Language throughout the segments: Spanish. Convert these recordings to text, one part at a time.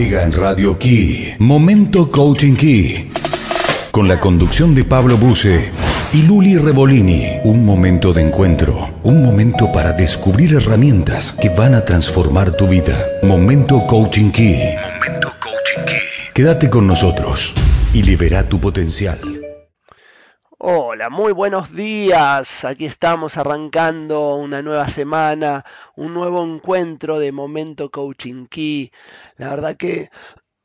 llega en Radio Key. Momento Coaching Key. Con la conducción de Pablo Buse y Luli Revolini. Un momento de encuentro. Un momento para descubrir herramientas que van a transformar tu vida. Momento Coaching Key. Momento Coaching Key. Quédate con nosotros y libera tu potencial. Hola, muy buenos días. Aquí estamos arrancando una nueva semana, un nuevo encuentro de Momento Coaching Key. La verdad que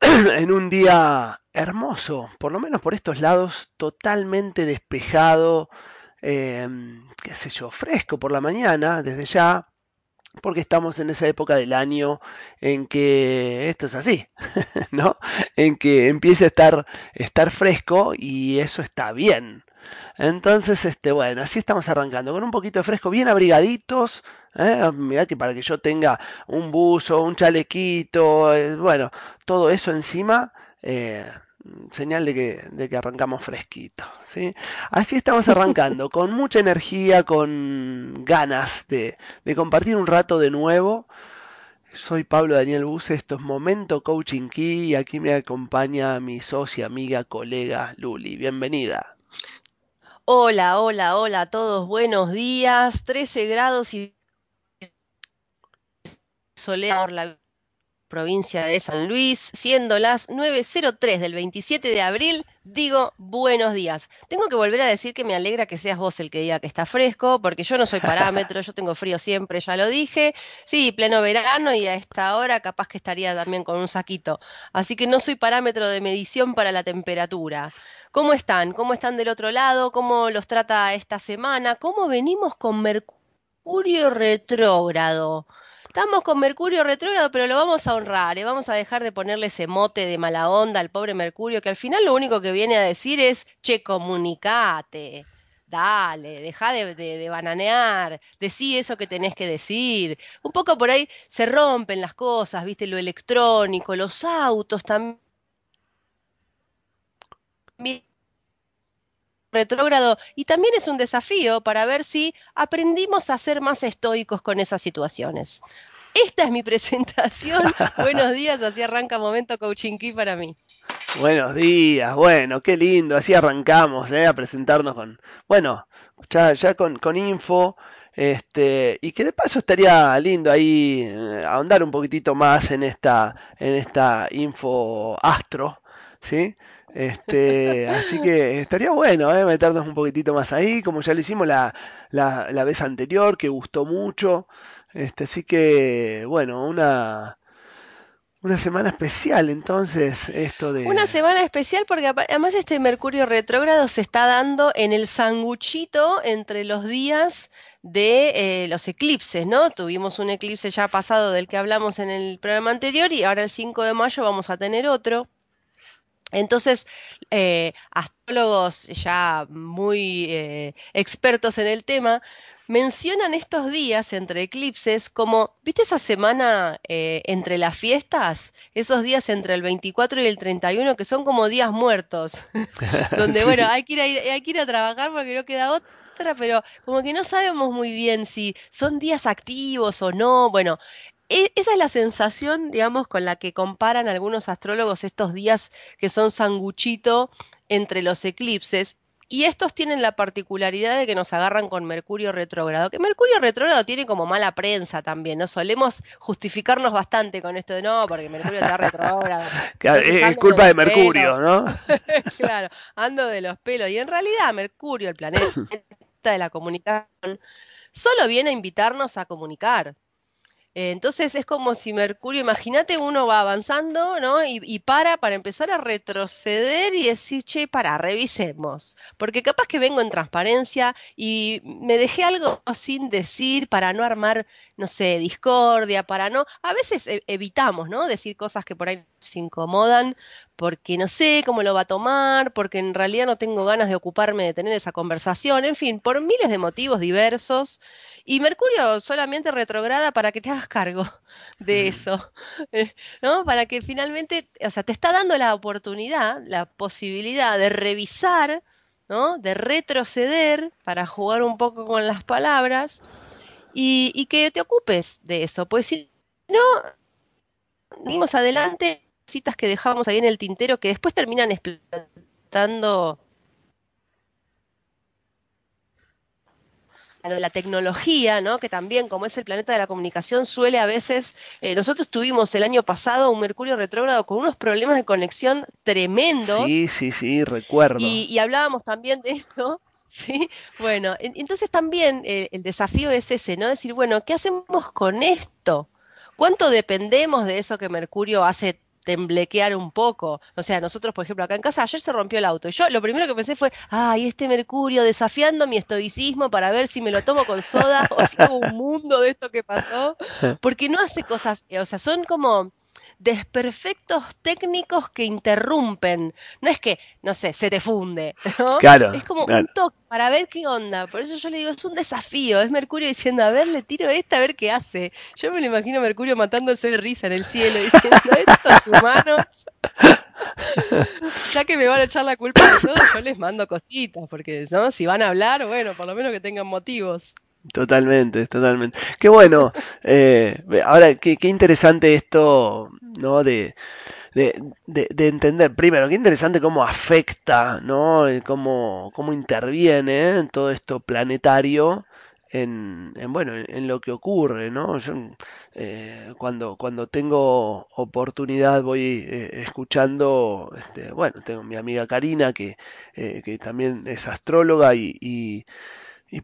en un día hermoso, por lo menos por estos lados, totalmente despejado, em, qué sé yo, fresco por la mañana, desde ya, porque estamos en esa época del año en que esto es así, ¿no? En que empieza a estar, estar fresco y eso está bien. Entonces, este, bueno, así estamos arrancando, con un poquito de fresco, bien abrigaditos. ¿eh? Mirá que para que yo tenga un buzo, un chalequito, eh, bueno, todo eso encima, eh, señal de que, de que arrancamos fresquito. ¿sí? Así estamos arrancando, con mucha energía, con ganas de, de compartir un rato de nuevo. Soy Pablo Daniel Buse, esto es Momento Coaching Key y aquí me acompaña mi socia, amiga, colega Luli. Bienvenida. Hola, hola, hola a todos, buenos días. 13 grados y soleado por la provincia de San Luis, siendo las 9.03 del 27 de abril, digo buenos días. Tengo que volver a decir que me alegra que seas vos el que diga que está fresco, porque yo no soy parámetro, yo tengo frío siempre, ya lo dije. Sí, pleno verano y a esta hora capaz que estaría también con un saquito. Así que no soy parámetro de medición para la temperatura. ¿Cómo están? ¿Cómo están del otro lado? ¿Cómo los trata esta semana? ¿Cómo venimos con Mercurio retrógrado? Estamos con Mercurio retrógrado, pero lo vamos a honrar, ¿eh? vamos a dejar de ponerle ese mote de mala onda al pobre Mercurio, que al final lo único que viene a decir es, che, comunicate, dale, deja de, de, de, bananear, decí eso que tenés que decir. Un poco por ahí se rompen las cosas, viste, lo electrónico, los autos también retrógrado y también es un desafío para ver si aprendimos a ser más estoicos con esas situaciones. Esta es mi presentación. Buenos días, así arranca Momento Coaching para mí. Buenos días, bueno, qué lindo, así arrancamos ¿eh? a presentarnos con, bueno, ya, ya con, con info, este, y que de paso estaría lindo ahí eh, ahondar un poquitito más en esta, en esta info astro, ¿sí? Este, así que estaría bueno ¿eh? meternos un poquitito más ahí, como ya lo hicimos la, la, vez anterior, que gustó mucho. Este, así que, bueno, una, una semana especial, entonces, esto de... Una semana especial porque además este Mercurio retrógrado se está dando en el sanguchito entre los días de eh, los eclipses, ¿no? Tuvimos un eclipse ya pasado del que hablamos en el programa anterior y ahora el 5 de mayo vamos a tener otro. Entonces, eh, astrólogos ya muy eh, expertos en el tema mencionan estos días entre eclipses como, ¿viste esa semana eh, entre las fiestas? Esos días entre el 24 y el 31 que son como días muertos, donde, sí. bueno, hay que, ir a, hay que ir a trabajar porque no queda otra pero como que no sabemos muy bien si son días activos o no. Bueno, esa es la sensación, digamos, con la que comparan algunos astrólogos estos días que son sanguchito entre los eclipses. Y estos tienen la particularidad de que nos agarran con Mercurio retrógrado, que Mercurio retrógrado tiene como mala prensa también, ¿no? Solemos justificarnos bastante con esto de no, porque Mercurio está retrógrado. Claro, es culpa de, de Mercurio, pelos. ¿no? claro, ando de los pelos. Y en realidad Mercurio, el planeta de la comunicación, solo viene a invitarnos a comunicar. Entonces es como si Mercurio, imagínate, uno va avanzando, ¿no? Y, para, para empezar a retroceder y decir, che, para, revisemos. Porque capaz que vengo en transparencia y me dejé algo sin decir para no armar, no sé, discordia, para no. A veces evitamos, ¿no? Decir cosas que por ahí nos incomodan porque no sé cómo lo va a tomar, porque en realidad no tengo ganas de ocuparme de tener esa conversación, en fin, por miles de motivos diversos. Y Mercurio solamente retrograda para que te hagas cargo de eso, ¿no? Para que finalmente, o sea, te está dando la oportunidad, la posibilidad de revisar, ¿no? De retroceder para jugar un poco con las palabras y, y que te ocupes de eso, pues si no, seguimos adelante cositas que dejábamos ahí en el tintero que después terminan explotando la tecnología, ¿no? que también como es el planeta de la comunicación suele a veces, eh, nosotros tuvimos el año pasado un Mercurio retrógrado con unos problemas de conexión tremendos. Sí, sí, sí, recuerdo. Y, hablábamos también de esto, ¿sí? Bueno, entonces también eh, el desafío es ese, ¿no? Decir, bueno, ¿qué hacemos con esto? ¿Cuánto dependemos de eso que Mercurio hace temblequear un poco. O sea, nosotros, por ejemplo, acá en casa ayer se rompió el auto. Y yo lo primero que pensé fue, ay, este Mercurio desafiando mi estoicismo para ver si me lo tomo con soda o si hubo un mundo de esto que pasó. Porque no hace cosas, o sea, son como desperfectos técnicos que interrumpen. No es que, no sé, se te funde, ¿no? Claro. Es como un toque para ver qué onda. Por eso yo le digo, es un desafío. Es Mercurio diciendo, a ver, le tiro esta, a ver qué hace. Yo me lo imagino a Mercurio matándose de risa en el cielo, diciendo, estos humanos. ya que me van a echar la culpa de todo, yo les mando cositas, porque ¿no? si van a hablar, bueno, por lo menos que tengan motivos. Totalmente, totalmente. Qué bueno. Eh, ahora, qué, qué, interesante esto, ¿no? De, de, de, entender, primero, qué interesante cómo afecta, ¿no? Cómo, cómo interviene en todo esto planetario en, en, bueno, en, lo que ocurre, ¿no? Yo, eh, cuando, cuando tengo oportunidad voy eh, escuchando, este, bueno, tengo mi amiga Karina que, que también es astróloga y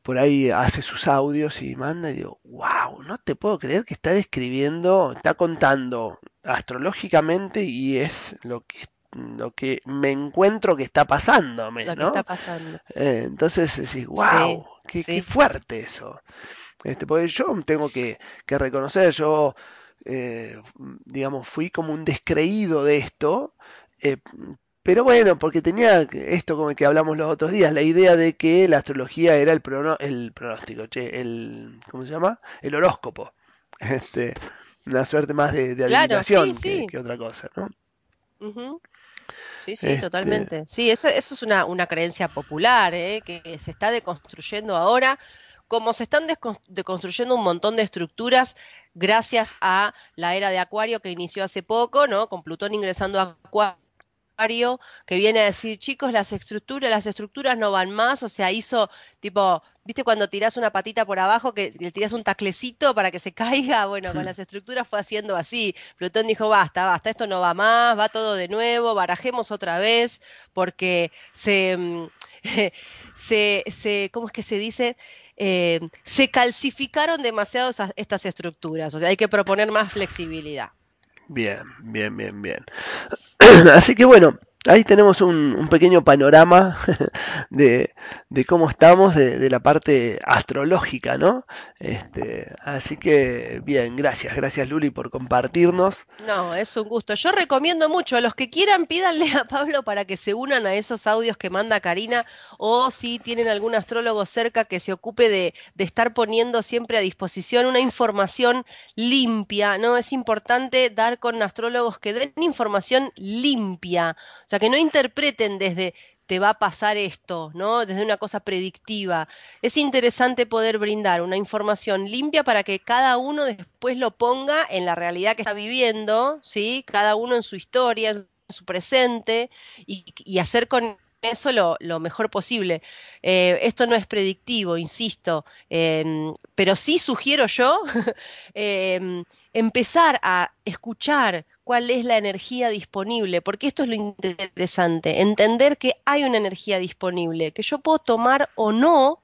por ahí hace sus audios y manda y digo, wow, no te puedo creer que está describiendo, está contando astrológicamente y es lo que lo que me encuentro que está pasándome, lo que está pasando. Eh, entonces decís, wow, qué, fuerte eso. Este, porque yo tengo que, que reconocer, yo, eh, digamos, fui como un descreído de esto, eh, pero bueno, porque tenía esto como que hablamos los otros días, la idea de que la astrología era el, el pronóstico, che, el, ¿cómo se llama? El horóscopo. Este, una suerte más de, de adivinación Que, otra cosa, ¿no? Sí, sí, este totalmente. Sí, eso, eso es una, una creencia popular, ¿eh? que se está deconstruyendo ahora, como se están deconstruyendo un montón de estructuras gracias a la era de Acuario que inició hace poco, ¿no? Con Plutón ingresando a Acuario que viene a decir, chicos, las estructuras, las estructuras no van más, o sea, hizo tipo, ¿viste cuando tirás una patita por abajo que le tirás un taclecito para que se caiga? Bueno, con las estructuras fue haciendo así. Plutón dijo, basta, basta, esto no va más, va todo de nuevo, barajemos otra vez, porque se, mm, se, se ¿cómo es que se dice? Eh, se calcificaron demasiado estas estructuras, o sea, hay que proponer más flexibilidad. Bien, bien, bien, bien. Así que bueno, ahí tenemos un, pequeño panorama de, cómo estamos de, la parte astrológica, ¿no? Este, así que bien, gracias, gracias Luli por compartirnos. No, es un gusto. Yo recomiendo mucho a los que quieran pídanle a Pablo para que se unan a esos audios que manda Karina o si tienen algún astrólogo cerca que se ocupe de, de estar poniendo siempre a disposición una información limpia, ¿no? Es importante dar con astrólogos que den información limpia sea, que no interpreten desde te va a pasar esto, ¿no? Desde una cosa predictiva. Es interesante poder brindar una información limpia para que cada uno después lo ponga en la realidad que está viviendo, ¿sí? Cada uno en su historia, en su presente, y, hacer con eso lo, mejor posible. Eh, esto no es predictivo, insisto, em, pero sí sugiero yo em, empezar a escuchar cuál es la energía disponible, porque esto es lo interesante, entender que hay una energía disponible, que yo puedo tomar o no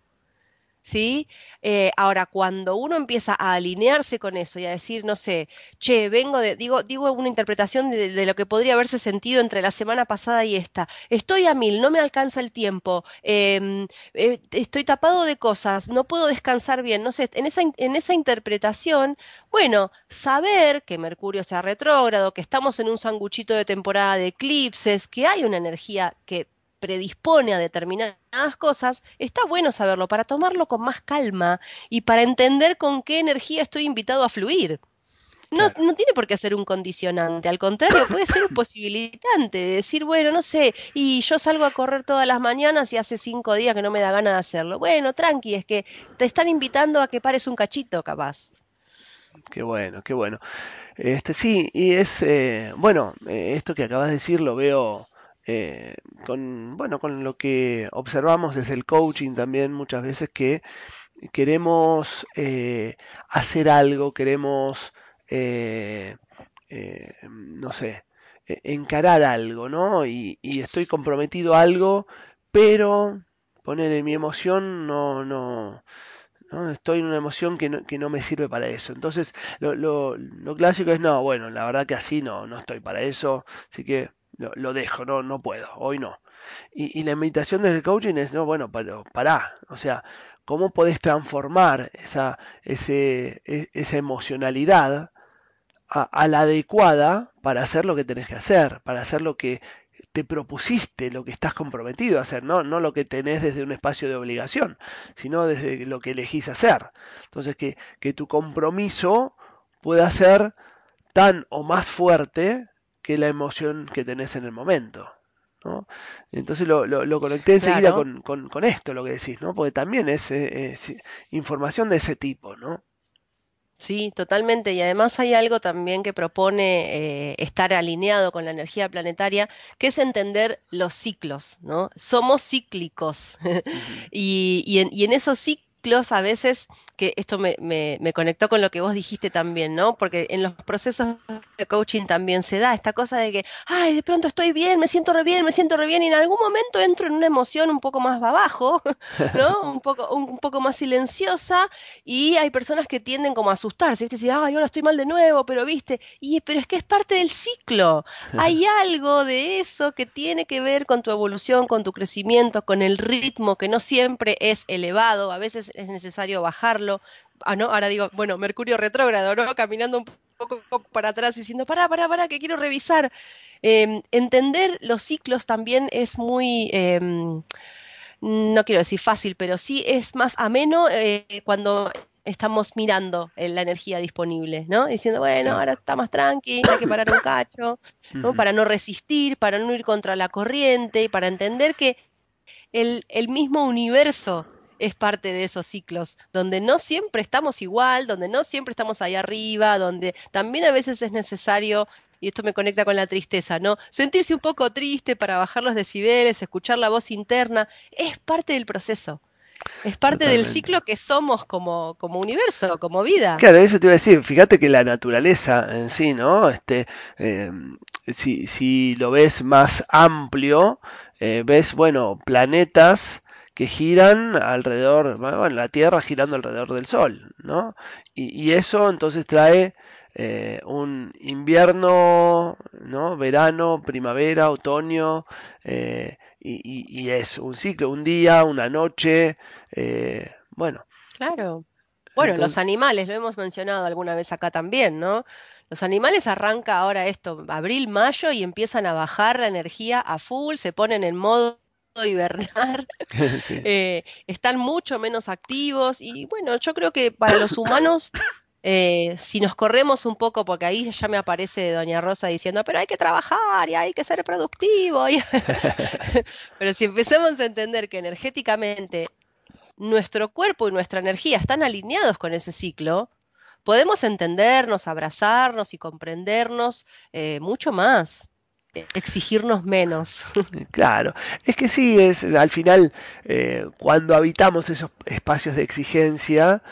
¿sí? Eh, ahora, cuando uno empieza a alinearse con eso y a decir, no sé, che, vengo de, digo, digo una interpretación de, lo que podría haberse sentido entre la semana pasada y esta, estoy a mil, no me alcanza el tiempo, em, eh, estoy tapado de cosas, no puedo descansar bien, no sé, en esa, en esa interpretación, bueno, saber que Mercurio está retrógrado, que estamos en un sanguchito de temporada de eclipses, que hay una energía que predispone a determinadas cosas, está bueno saberlo para tomarlo con más calma y para entender con qué energía estoy invitado a fluir. No, no tiene por qué ser un condicionante, al contrario, puede ser un posibilitante de decir, bueno, no sé, y yo salgo a correr todas las mañanas y hace cinco días que no me da ganas de hacerlo. Bueno, tranqui, es que te están invitando a que pares un cachito, capaz. Qué bueno, qué bueno. Este sí, y es eh, bueno, eh, esto que acabas de decir lo veo eh, con bueno, con lo que observamos desde el coaching también muchas veces que queremos hacer algo, queremos no sé, encarar algo, ¿no? Y, estoy comprometido a algo, pero poner mi emoción no, no, Estoy en una emoción que no, que no me sirve para eso. Entonces, lo, lo, lo, clásico es, no, bueno, la verdad que así no, no estoy para eso, así que lo, dejo, no, no puedo, hoy no. Y, y la invitación del coaching es, no, bueno, pero pará, o sea, ¿cómo podés transformar esa, ese, e, esa emocionalidad a, a, la adecuada para hacer lo que tenés que hacer, para hacer lo que te propusiste, lo que estás comprometido a hacer, ¿no? no lo que tenés desde un espacio de obligación, sino desde lo que elegís hacer. Entonces, que, que tu compromiso pueda ser tan o más fuerte que la emoción que tenés en el momento. ¿no? Entonces lo, lo, conecté enseguida con, con, con, esto, lo que decís, ¿no? porque también es, es información de ese tipo. ¿no? Sí, totalmente. Y además hay algo también que propone eh, estar alineado con la energía planetaria, que es entender los ciclos, ¿no? Somos cíclicos. y, y, en, y en esos ciclos a veces, que esto me, me, conectó con lo que vos dijiste también, ¿no? Porque en los procesos de coaching también se da esta cosa de que, ay, de pronto estoy bien, me siento re bien, me siento re bien, y en algún momento entro en una emoción un poco más abajo, ¿no? un, poco, un, poco más silenciosa, y hay personas que tienden como a asustarse, ¿viste? Decir, ay, ahora estoy mal de nuevo, pero viste, y pero es que es parte del ciclo. Hay algo de eso que tiene que ver con tu evolución, con tu crecimiento, con el ritmo, que no siempre es elevado, a veces es necesario bajarlo. Ah, no, ahora digo, bueno, Mercurio retrógrado, ¿no? Caminando un poco para atrás diciendo, para, para, para, que quiero revisar. Em, entender los ciclos también es muy, em, no quiero decir fácil, pero sí es más ameno eh, cuando estamos mirando la energía disponible, ¿no? Diciendo, bueno, ahora está más tranqui, hay que parar un cacho, ¿no? Para no resistir, para no ir contra la corriente y para entender que el, el mismo universo es parte de esos ciclos, donde no siempre estamos igual, donde no siempre estamos ahí arriba, donde también a veces es necesario y esto me conecta con la tristeza, ¿no? Sentirse un poco triste para bajar los decibeles, escuchar la voz interna, es parte del proceso. Es parte del ciclo que somos como, como universo, como vida. Claro, eso te iba a decir. Fíjate que la naturaleza en sí, ¿no? Este, eh, si, si, lo ves más amplio, eh, ves, bueno, planetas que giran alrededor, bueno, la Tierra girando alrededor del Sol, ¿no? Y, eso entonces trae eh, un invierno, ¿no? Verano, primavera, otoño, eh, y, es un ciclo, un día, una noche, eh, bueno. Claro. Bueno, los animales, lo hemos mencionado alguna vez acá también, ¿no? Los animales arranca ahora esto, abril, mayo, y empiezan a bajar la energía a full, se ponen en modo hibernar, eh, están mucho menos activos y bueno, yo creo que para los humanos, eh, si nos corremos un poco, porque ahí ya me aparece Doña Rosa diciendo, pero hay que trabajar y hay que ser productivo, pero si empezamos a entender que energéticamente nuestro cuerpo y nuestra energía están alineados con ese ciclo, podemos entendernos, abrazarnos y comprendernos eh, mucho más exigirnos menos. Claro, es que sí, es al final eh, cuando habitamos esos espacios de exigencia,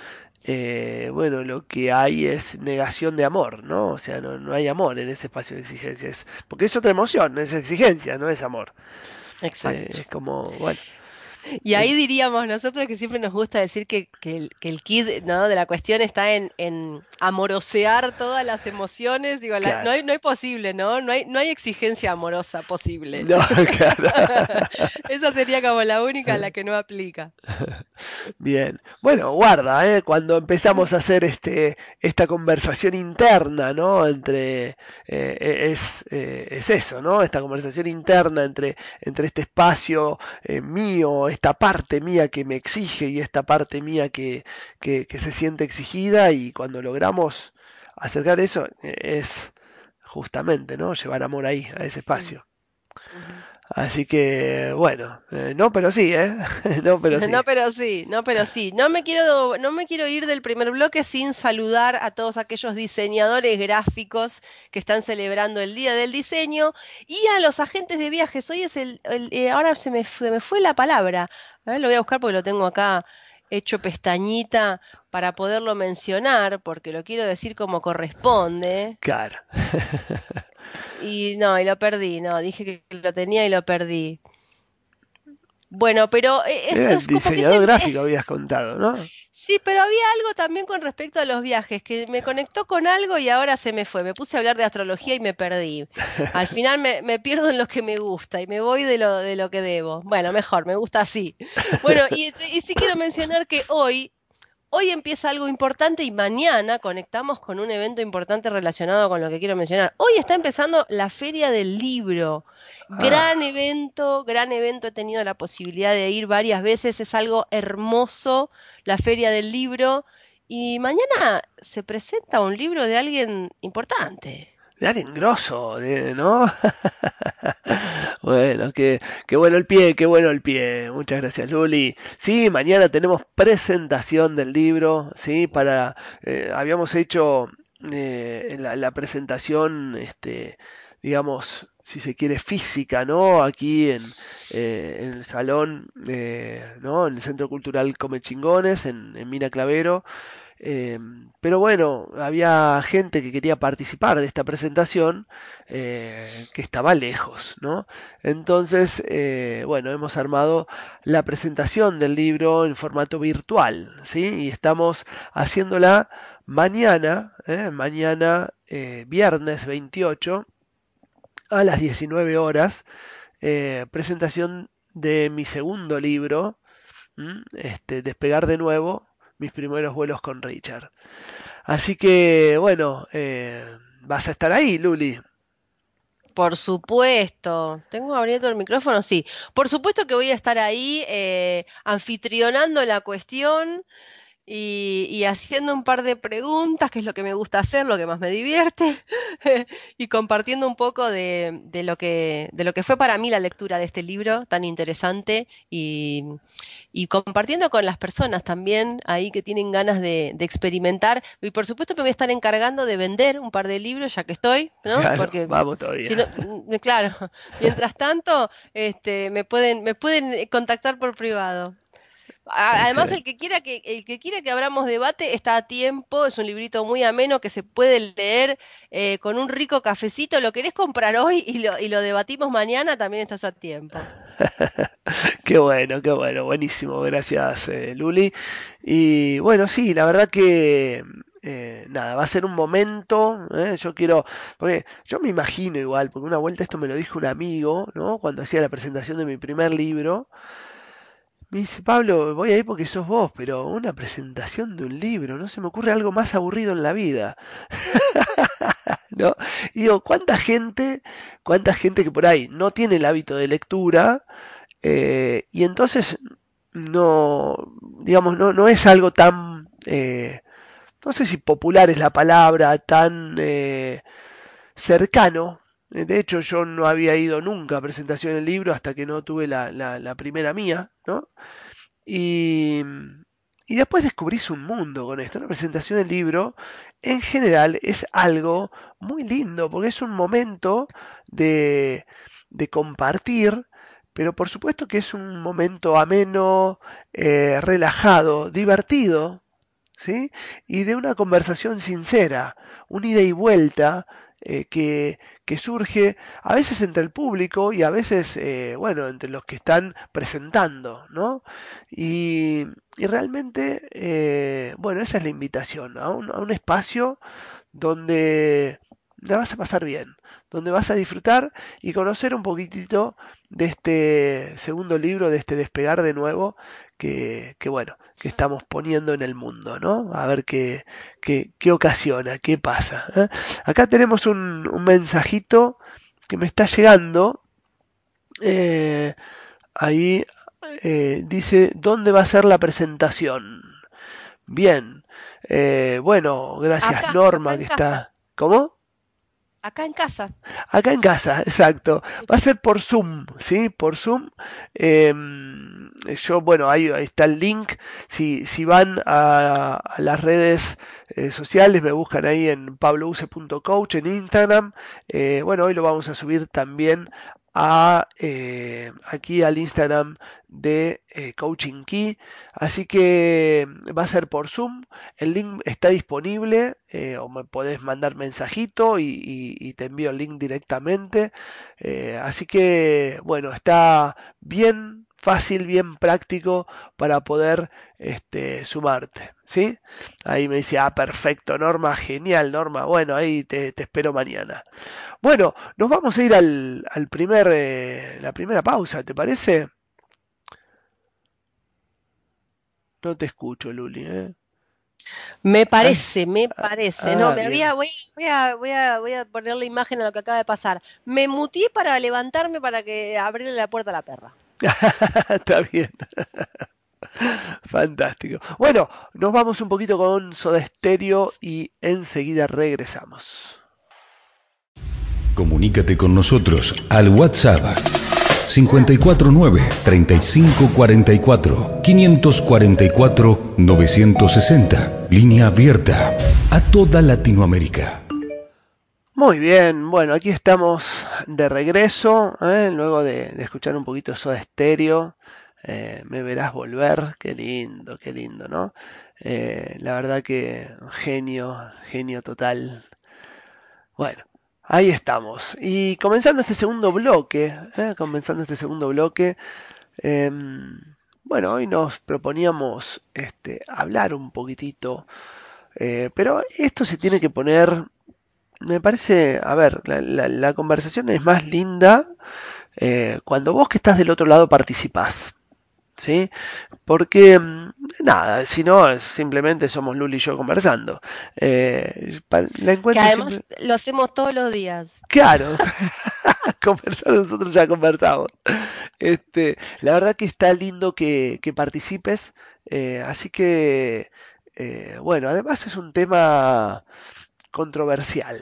eh, bueno, lo que hay es negación de amor, ¿no? O sea, no, no hay amor en ese espacio de exigencia, es, porque es otra emoción, es exigencia, no es amor. Exacto. Eh, es como, bueno. Y ahí diríamos nosotros que siempre nos gusta decir que, el, que kit ¿no? de la cuestión está en, amorosear todas las emociones. Digo, no, hay, no hay posible, ¿no? No hay, no hay exigencia amorosa posible. No, claro. Esa sería como la única la que no aplica. Bien. Bueno, guarda, ¿eh? cuando empezamos a hacer este, esta conversación interna, ¿no? Entre, eh, es, eh, es eso, ¿no? Esta conversación interna entre, entre este espacio eh, mío, esta parte mía que me exige y esta parte mía que, que, se siente exigida y cuando logramos acercar eso es justamente, ¿no? Llevar amor ahí, a ese espacio. Así que, bueno, eh, no, pero sí, ¿eh? no, pero sí. No, pero sí, no, pero sí. No me quiero, no me quiero ir del primer bloque sin saludar a todos aquellos diseñadores gráficos que están celebrando el Día del Diseño y a los agentes de viajes. Hoy es el, eh, ahora se me, se me fue la palabra. A ver, lo voy a buscar porque lo tengo acá hecho pestañita para poderlo mencionar, porque lo quiero decir como corresponde. Claro. Y no, y lo perdí, no, dije que lo tenía y lo perdí. Bueno, pero e, es, el diseñador gráfico habías contado, ¿no? Sí, pero había algo también con respecto a los viajes, que me conectó con algo y ahora se me fue. Me puse a hablar de astrología y me perdí. Al final me, me pierdo en lo que me gusta y me voy de lo, de lo que debo. Bueno, mejor, me gusta así. Bueno, y, y sí quiero mencionar que hoy Hoy empieza algo importante y mañana conectamos con un evento importante relacionado con lo que quiero mencionar. Hoy está empezando la Feria del Libro. Ah. Gran evento, gran evento. He tenido la posibilidad de ir varias veces. Es algo hermoso, la Feria del Libro. Y mañana se presenta un libro de alguien importante de alguien grosso, ¿no? bueno, qué, qué bueno el pie, qué bueno el pie. Muchas gracias, Luli. Sí, mañana tenemos presentación del libro, ¿sí? Para, eh, habíamos hecho eh, la, presentación, este, digamos, si se quiere, física, ¿no? Aquí en, eh, en el salón, ¿no? En el Centro Cultural Come Chingones, en, en Mina Clavero. Eh, pero bueno, había gente que quería participar de esta presentación eh, que estaba lejos, ¿no? Entonces, eh, bueno, hemos armado la presentación del libro en formato virtual, ¿sí? Y estamos haciéndola mañana, mañana viernes 28 a las 19 horas, presentación de mi segundo libro, este, Despegar de nuevo, mis primeros vuelos con Richard. Así que, bueno, eh, vas a estar ahí, Luli. Por supuesto. ¿Tengo abierto el micrófono? Sí. Por supuesto que voy a estar ahí eh, anfitrionando la cuestión y, haciendo un par de preguntas, que es lo que me gusta hacer, lo que más me divierte, y compartiendo un poco de, lo que, de lo que fue para mí la lectura de este libro tan interesante y, compartiendo con las personas también ahí que tienen ganas de, experimentar. Y por supuesto me voy a estar encargando de vender un par de libros, ya que estoy, ¿no? Porque, vamos todavía. Mm, claro, mientras tanto, este, me pueden, me pueden contactar por privado. Además, el que quiera que el que quiera que abramos debate está a tiempo. Es un librito muy ameno que se puede leer eh, con un rico cafecito. Lo querés comprar hoy y lo, y lo debatimos mañana. También estás a tiempo. qué bueno, qué bueno, buenísimo. Gracias, eh, Luli. Y bueno, sí, la verdad que eh, nada, va a ser un momento, yo quiero, porque yo me imagino igual, porque una vuelta esto me lo dijo un amigo, ¿no? Cuando hacía la presentación de mi primer libro, me dice, Pablo, voy a ir porque sos vos, pero una presentación de un libro, no se me ocurre algo más aburrido en la vida. ¿No? Y digo, ¿cuánta gente, cuánta gente que por ahí no tiene el hábito de lectura eh, y entonces no, digamos, no, no es algo tan, eh, no sé si popular es la palabra, tan eh, cercano de hecho, yo no había ido nunca a presentación del libro hasta que no tuve la, la, primera mía, ¿no? Y, y, después descubrís un mundo con esto. Una presentación del libro, en general, es algo muy lindo, porque es un momento de, de compartir, pero por supuesto que es un momento ameno, eh, relajado, divertido, ¿sí? Y de una conversación sincera, un ida y vuelta eh, que, que, surge a veces entre el público y a veces, eh, bueno, entre los que están presentando, ¿no? Y, y realmente, eh, bueno, esa es la invitación, a un, a un espacio donde la vas a pasar bien, donde vas a disfrutar y conocer un poquitito de este segundo libro, de este despegar de nuevo, que, que bueno, que estamos poniendo en el mundo, ¿no? A ver qué, qué, qué ocasiona, qué pasa. ¿eh? Acá tenemos un, un, mensajito que me está llegando. Eh, ahí eh, dice, ¿dónde va a ser la presentación? Bien. bueno, gracias Norma que está... ¿Cómo? Acá en casa. Acá en casa, exacto. Va a ser por Zoom, ¿sí? Por Zoom. Em, yo, bueno, ahí, está el link. Si, si van a, las redes eh, sociales, me buscan ahí en pablouse.coach en Instagram. Eh, bueno, hoy lo vamos a subir también eh, aquí al Instagram de eh, Coaching Key. Así que va a ser por Zoom. El link está disponible eh, o me podés mandar mensajito y, te envío el link directamente. así que bueno, está bien fácil, bien práctico para poder este, sumarte. ¿sí? Ahí me dice, ah, perfecto, Norma, genial, Norma. Bueno, ahí te, espero mañana. Bueno, nos vamos a ir al, primer, eh, la primera pausa, ¿te parece? No te escucho, Luli. ¿eh? Me parece, me ah, parece. no, ah, me había, voy, a, voy, a, voy a poner la imagen a lo que acaba de pasar. Me mutí para levantarme para que abrirle la puerta a la perra. Está bien. Fantástico. Bueno, nos vamos un poquito con Soda Stereo y enseguida regresamos. Comunícate con nosotros al WhatsApp 549 3544 544 960. Línea abierta a toda Latinoamérica. Muy bien, bueno, aquí estamos de regreso, ¿eh? luego de, escuchar un poquito eso de estéreo. Eh, me verás volver, qué lindo, qué lindo, ¿no? Eh, la verdad que genio, genio total. Bueno, ahí estamos. Y comenzando este segundo bloque, comenzando este segundo bloque, em, bueno, hoy nos proponíamos este, hablar un poquitito, pero esto se tiene que poner me parece, a ver, la, conversación es más linda eh, cuando vos que estás del otro lado participás. ¿Sí? Porque, mm, nada, si no, simplemente somos Luli y yo conversando. Eh, la que además lo hacemos todos los días. Claro, conversar nosotros ya conversamos. Este, la verdad que está lindo que, participes, eh, así que, bueno, además es un tema controversial.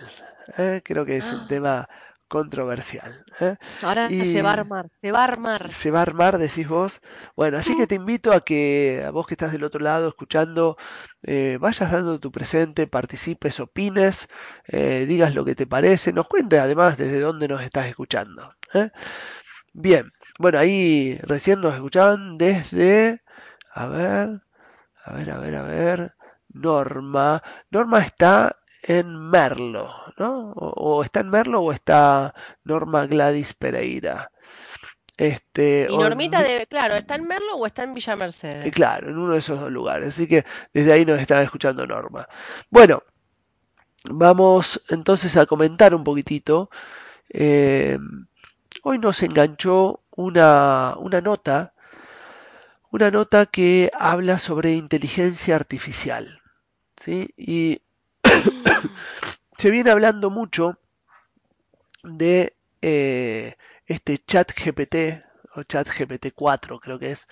¿eh? Creo que es un ah. tema controversial. ¿eh? Ahora se va a armar, se va a armar. Se va a armar, decís vos. Bueno, así que te invito a que a vos que estás del otro lado escuchando, eh, vayas dando tu presente, participes, opines, digas lo que te parece, nos cuentes además desde dónde nos estás escuchando. Bien, bueno, ahí recién nos escuchaban desde, a ver, a ver, a ver, a ver, Norma. Norma está en Merlo, ¿no? O, está en Merlo o está Norma Gladys Pereira. Este, y Normita, debe, claro, ¿está en Merlo o está en Villa Mercedes? Claro, en uno de esos dos lugares. Así que desde ahí nos están escuchando Norma. Bueno, vamos entonces a comentar un poquitito. Eh, hoy nos enganchó una, una nota, una nota que habla sobre inteligencia artificial. ¿sí? Y se viene hablando mucho de eh, este chat GPT, o chat GPT 4 creo que es,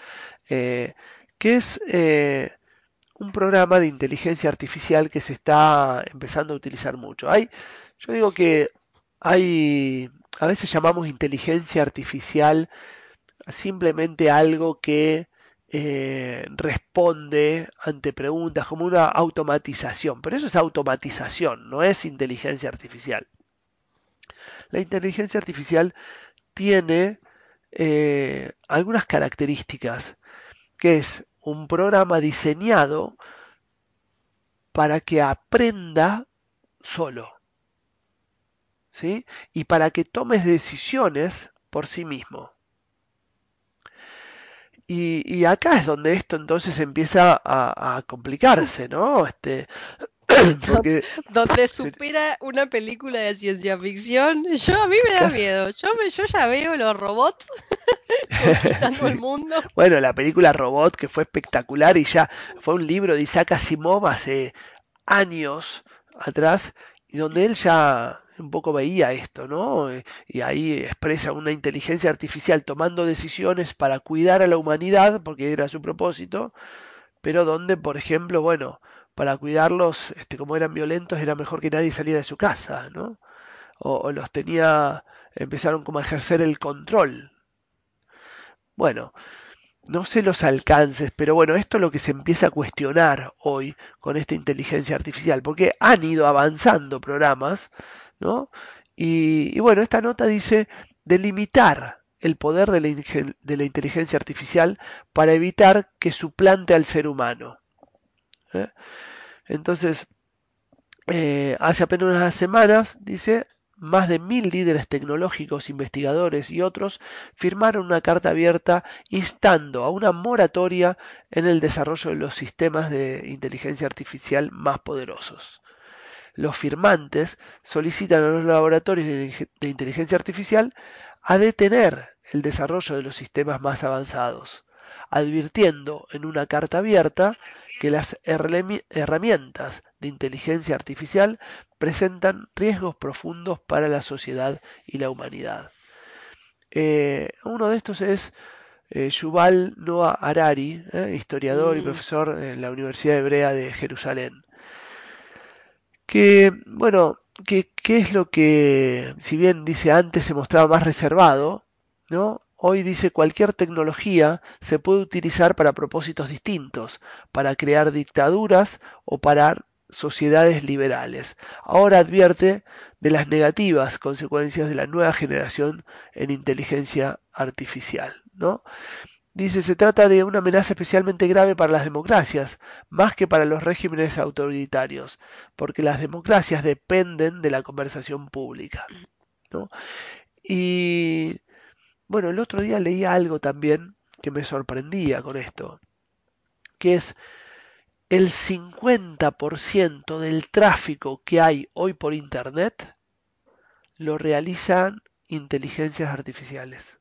eh, que es eh, un programa de inteligencia artificial que se está empezando a utilizar mucho. Hay, yo digo que hay, a veces llamamos inteligencia artificial simplemente algo que eh, responde ante preguntas como una automatización, pero eso es automatización, no es inteligencia artificial. La inteligencia artificial tiene eh, algunas características, que es un programa diseñado para que aprenda solo, ¿sí? Y para que tomes decisiones por sí mismo. Y, acá es donde esto entonces empieza a, complicarse, ¿no? Este, donde supera una película de ciencia ficción. Yo a mí me da miedo. Yo me, yo ya veo los robots conquistando el mundo. Bueno, la película Robot que fue espectacular y ya fue un libro de Isaac Asimov hace años atrás y donde él ya un poco veía esto, ¿no? Eh, y ahí expresa una inteligencia artificial tomando decisiones para cuidar a la humanidad, porque era su propósito, pero donde, por ejemplo, bueno, para cuidarlos, este, como eran violentos, era mejor que nadie saliera de su casa, ¿no? o, los tenía, empezaron como a ejercer el control. Bueno, no sé los alcances, pero bueno, esto es lo que se empieza a cuestionar hoy con esta inteligencia artificial, porque han ido avanzando programas, ¿no? Y, bueno, esta nota dice delimitar el poder de la, de la, inteligencia artificial para evitar que suplante al ser humano. ¿eh? Entonces, eh, hace apenas unas semanas, dice, más de mil líderes tecnológicos, investigadores y otros firmaron una carta abierta instando a una moratoria en el desarrollo de los sistemas de inteligencia artificial más poderosos. Los firmantes solicitan a los laboratorios de inteligencia artificial a detener el desarrollo de los sistemas más avanzados, advirtiendo en una carta abierta que las herramientas de inteligencia artificial presentan riesgos profundos para la sociedad y la humanidad. Eh, uno de estos es eh, Yuval Noah Harari, eh, historiador y mm. profesor en la Universidad Hebrea de Jerusalén. Que, bueno, ¿qué es lo que, si bien dice antes se mostraba más reservado, ¿no? Hoy dice cualquier tecnología se puede utilizar para propósitos distintos, para crear dictaduras o para sociedades liberales. Ahora advierte de las negativas consecuencias de la nueva generación en inteligencia artificial. ¿no? Dice, se trata de una amenaza especialmente grave para las democracias, más que para los regímenes autoritarios, porque las democracias dependen de la conversación pública. ¿no? Y bueno, el otro día leí algo también que me sorprendía con esto, que es el 50% del tráfico que hay hoy por Internet lo realizan inteligencias artificiales.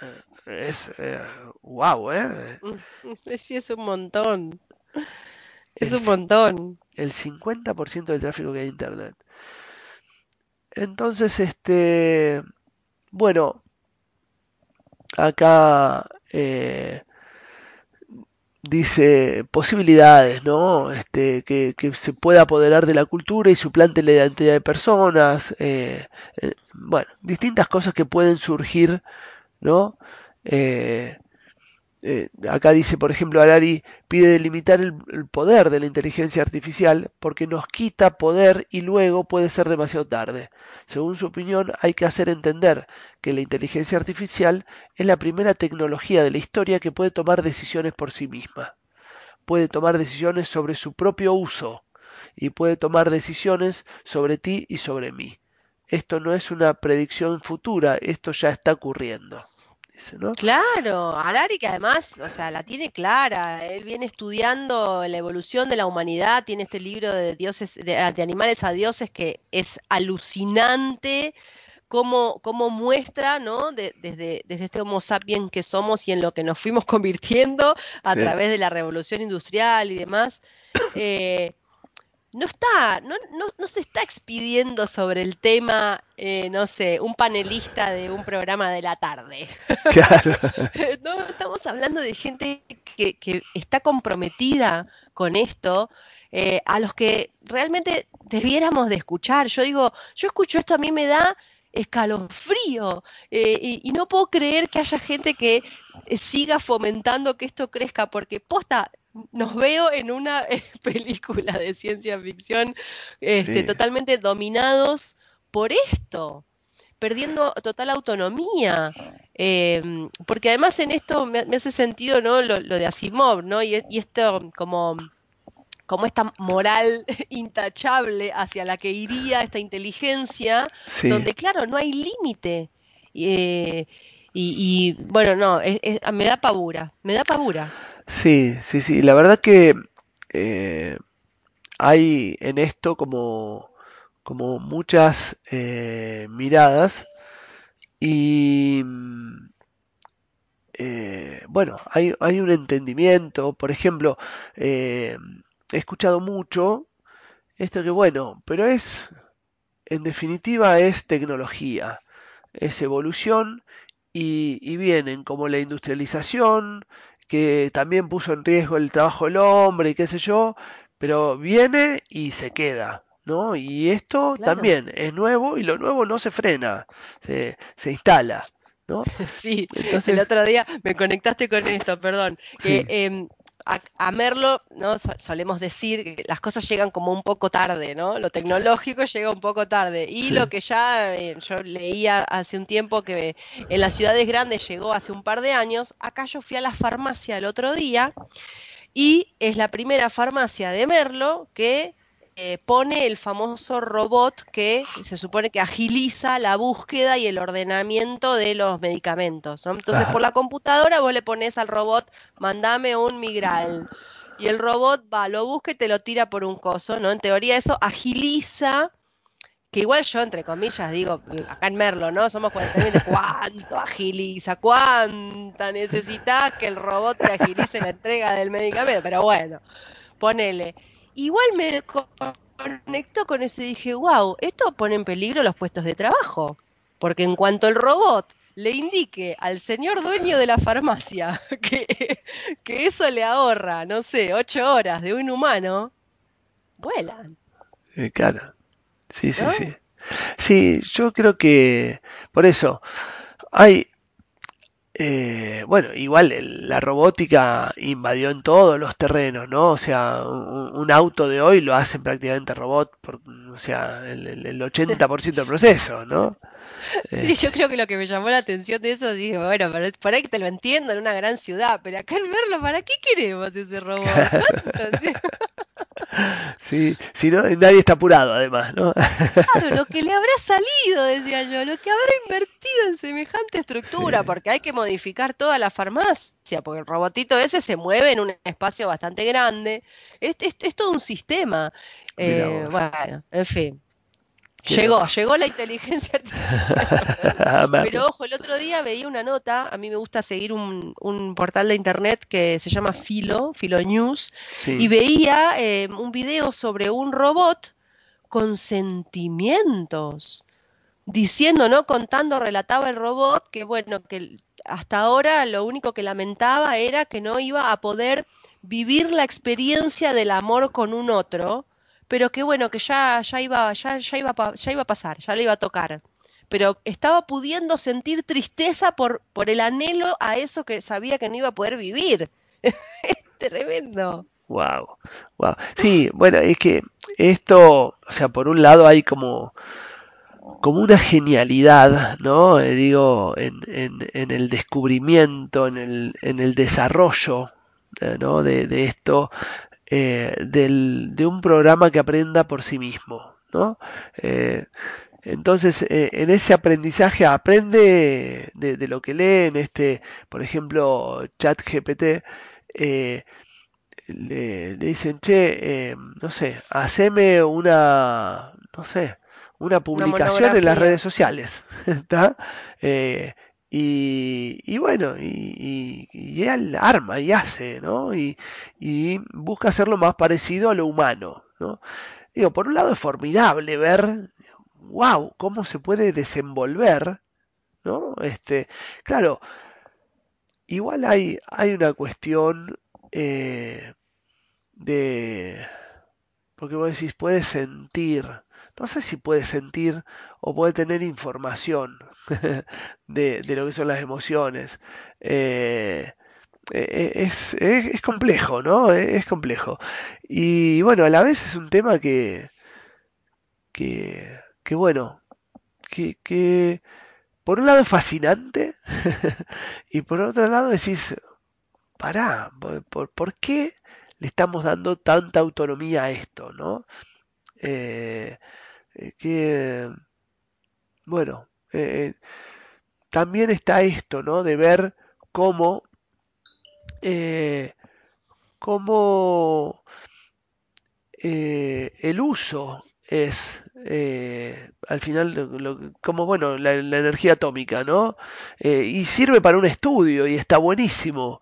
Eh, es wow, ¿eh? Sí, es un montón. Es un montón. El 50% del tráfico que hay en Internet. Entonces, este, bueno, acá eh, dice posibilidades, ¿no? Este, que, se pueda apoderar de la cultura y suplante la identidad de personas, eh, eh, bueno, distintas cosas que pueden surgir, ¿no? Eh, acá dice, por ejemplo, Alari pide delimitar el, poder de la inteligencia artificial porque nos quita poder y luego puede ser demasiado tarde. Según su opinión, hay que hacer entender que la inteligencia artificial es la primera tecnología de la historia que puede tomar decisiones por sí misma. Puede tomar decisiones sobre su propio uso y puede tomar decisiones sobre ti y sobre mí. Esto no es una predicción futura, esto ya está ocurriendo. Claro, Harari que además, o sea, la tiene clara. Él viene estudiando la evolución de la humanidad, tiene este libro de dioses, de, animales a dioses que es alucinante cómo, cómo muestra, ¿no? desde, desde este Homo sapiens que somos y en lo que nos fuimos convirtiendo a través de la revolución industrial y demás. Eh, no está, no, no, no, se está expidiendo sobre el tema, eh, no sé, un panelista de un programa de la tarde. Claro. no, estamos hablando de gente que, que está comprometida con esto, eh, a los que realmente debiéramos de escuchar. Yo digo, yo escucho esto, a mí me da escalofrío eh, y, y, no puedo creer que haya gente que siga fomentando que esto crezca, porque posta, nos veo en una eh, película de ciencia ficción este, totalmente dominados por esto, perdiendo total autonomía. Em, porque además en esto me, hace sentido ¿no? Lo, de Asimov, ¿no? Y, esto como, como esta moral intachable hacia la que iría esta inteligencia, donde claro, no hay límite. Eh, y, bueno, no, me da pavura, me da pavura. Sí, sí, sí. La verdad que eh, hay en esto como, como muchas eh, miradas y eh, bueno, hay, hay, un entendimiento. Por ejemplo, he escuchado mucho esto que bueno, pero es, en definitiva, es tecnología, es evolución y, y vienen como la industrialización, que también puso en riesgo el trabajo del hombre y qué sé yo, pero viene y se queda. ¿no? Y esto también es nuevo y lo nuevo no se frena, se, se instala. ¿no? Sí, el otro día me conectaste con esto, perdón. Que em, a, Merlo, ¿no? solemos decir que las cosas llegan como un poco tarde, ¿no? Lo tecnológico llega un poco tarde. Y lo que ya eh, yo leía hace un tiempo que en las ciudades grandes llegó hace un par de años, acá yo fui a la farmacia el otro día y es la primera farmacia de Merlo que eh, pone el famoso robot que se supone que agiliza la búsqueda y el ordenamiento de los medicamentos. Entonces, por la computadora vos le pones al robot, mandame un migral. Y el robot va, lo busca y te lo tira por un coso, ¿no? En teoría eso agiliza que igual yo, entre comillas, digo, acá en Merlo, ¿no? Somos 40.000, ¿cuánto agiliza? ¿Cuánta necesitas que el robot te agilice la entrega del medicamento? Pero bueno, ponele igual me conectó con eso y dije, wow, esto pone en peligro los puestos de trabajo. Porque en cuanto el robot le indique al señor dueño de la farmacia que, que eso le ahorra, no sé, ocho horas de un humano, vuelan. Eh, claro, sí, sí, sí. Sí, yo creo que por eso hay, eh, bueno, igual la robótica invadió en todos los terrenos, ¿no? O sea, un, auto de hoy lo hacen prácticamente robot, por, o sea, el, el 80% del proceso, ¿no? Sí, yo creo que lo que me llamó la atención de eso, dije, bueno, pero por ahí que te lo entiendo en una gran ciudad, pero acá en verlo, ¿para qué queremos ese robot? Sí, si no, nadie está apurado además, ¿no? Claro, lo que le habrá salido, decía yo, lo que habrá invertido en semejante estructura, porque hay que modificar toda la farmacia, porque el robotito ese se mueve en un espacio bastante grande. Es, es, todo un sistema. Eh, bueno, en fin. Llegó, llegó la inteligencia artificial. Pero ojo, el otro día veía una nota, a mí me gusta seguir un, portal de internet que se llama Filo, Filo News, y veía eh, un video sobre un robot con sentimientos, diciendo, ¿no? Contando, relataba el robot que, bueno, que hasta ahora lo único que lamentaba era que no iba a poder vivir la experiencia del amor con un otro, pero que bueno, que ya, ya, iba, ya, ya, iba, ya iba a pasar, ya le iba a tocar. Pero estaba pudiendo sentir tristeza por, por el anhelo a eso que sabía que no iba a poder vivir. tremendo. Wow, wow. Sí, bueno, es que esto, o sea, por un lado hay como, como una genialidad, ¿no? Eh, digo, en, en, en, el descubrimiento, en el, en el desarrollo, eh, ¿no? De, de esto, eh, del, de un programa que aprenda por sí mismo. ¿no? Eh, entonces, eh, en ese aprendizaje aprende de, lo que lee en este, por ejemplo, chat GPT. Le, dicen, che, no sé, haceme una, no sé, una publicación en las redes sociales. ¿está? Y, bueno, y, y, él arma y hace, ¿no? Y, busca hacerlo más parecido a lo humano, ¿no? Digo, por un lado es formidable ver, wow, cómo se puede desenvolver, ¿no? Este, claro, igual hay, hay una cuestión eh, de, porque vos decís, puede sentir, no sé si puede sentir o puede tener información de, lo que son las emociones. Eh, eh, es, es, complejo, ¿no? Es, complejo. Y bueno, a la vez es un tema que, que, que bueno, que, que por un lado es fascinante y por otro lado decís, pará, ¿por, por, qué le estamos dando tanta autonomía a esto, ¿no? Eh, que bueno, eh, también está esto, ¿no? De ver cómo, eh, cómo eh, el uso es al final como bueno la, energía atómica no y sirve para un estudio y está buenísimo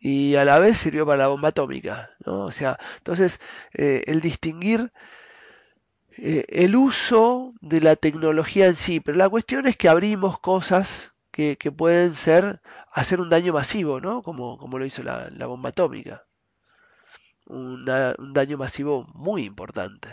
y a la vez sirvió para la bomba atómica no o sea entonces el distinguir eh, el uso de la tecnología en sí, pero la cuestión es que abrimos cosas que, pueden ser hacer un daño masivo, ¿no? Como, como lo hizo la, bomba atómica. un daño masivo muy importante.